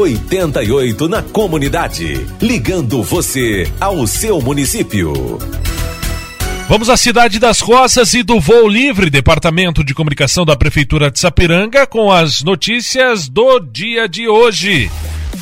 88 na comunidade. Ligando você ao seu município. Vamos à cidade das Rosas e do Voo Livre, Departamento de Comunicação da Prefeitura de Sapiranga, com as notícias do dia de hoje.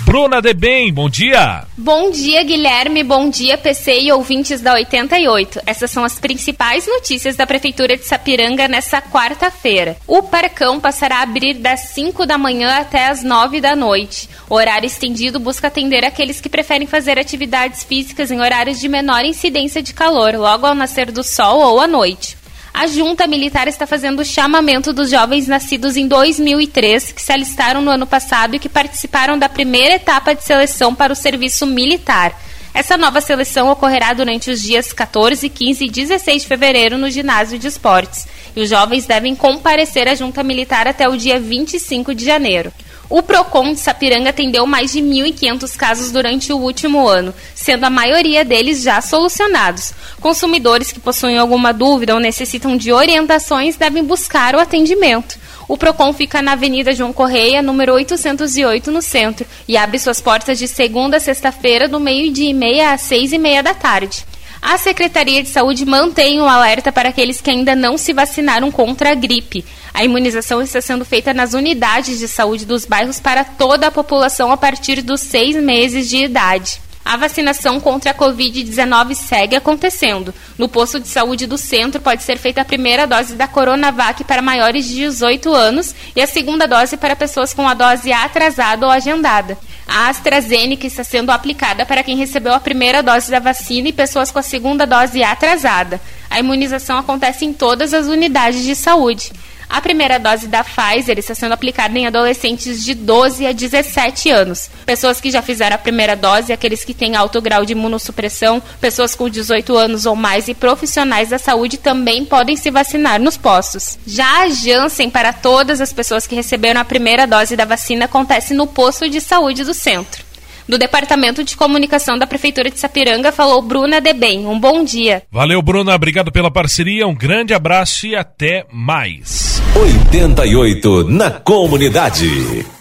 Bruna de Bem, bom dia. Bom dia, Guilherme. Bom dia, PC e ouvintes da 88. Essas são as principais notícias da Prefeitura de Sapiranga nessa quarta-feira. O Parcão passará a abrir das 5 da manhã até as 9 da noite. O horário estendido busca atender aqueles que preferem fazer atividades físicas em horários de menor incidência de calor, logo ao nascer do sol ou à noite a junta militar está fazendo o chamamento dos jovens nascidos em 2003 que se alistaram no ano passado e que participaram da primeira etapa de seleção para o serviço militar. Essa nova seleção ocorrerá durante os dias 14, 15 e 16 de fevereiro no ginásio de esportes. E os jovens devem comparecer à junta militar até o dia 25 de janeiro. O PROCON de Sapiranga atendeu mais de 1.500 casos durante o último ano, sendo a maioria deles já solucionados. Consumidores que possuem alguma dúvida ou necessitam de orientações devem buscar o atendimento. O PROCON fica na Avenida João Correia, número 808, no centro, e abre suas portas de segunda a sexta-feira, do meio-dia e meia às seis e meia da tarde. A Secretaria de Saúde mantém o um alerta para aqueles que ainda não se vacinaram contra a gripe. A imunização está sendo feita nas unidades de saúde dos bairros para toda a população a partir dos seis meses de idade. A vacinação contra a Covid-19 segue acontecendo. No posto de saúde do centro pode ser feita a primeira dose da Coronavac para maiores de 18 anos e a segunda dose para pessoas com a dose atrasada ou agendada. A AstraZeneca está sendo aplicada para quem recebeu a primeira dose da vacina e pessoas com a segunda dose atrasada. A imunização acontece em todas as unidades de saúde. A primeira dose da Pfizer está sendo aplicada em adolescentes de 12 a 17 anos. Pessoas que já fizeram a primeira dose, aqueles que têm alto grau de imunossupressão, pessoas com 18 anos ou mais e profissionais da saúde também podem se vacinar nos postos. Já a Janssen, para todas as pessoas que receberam a primeira dose da vacina, acontece no posto de saúde do centro. Do Departamento de Comunicação da Prefeitura de Sapiranga falou Bruna Debem. Um bom dia. Valeu, Bruna. Obrigado pela parceria. Um grande abraço e até mais. 88 na comunidade.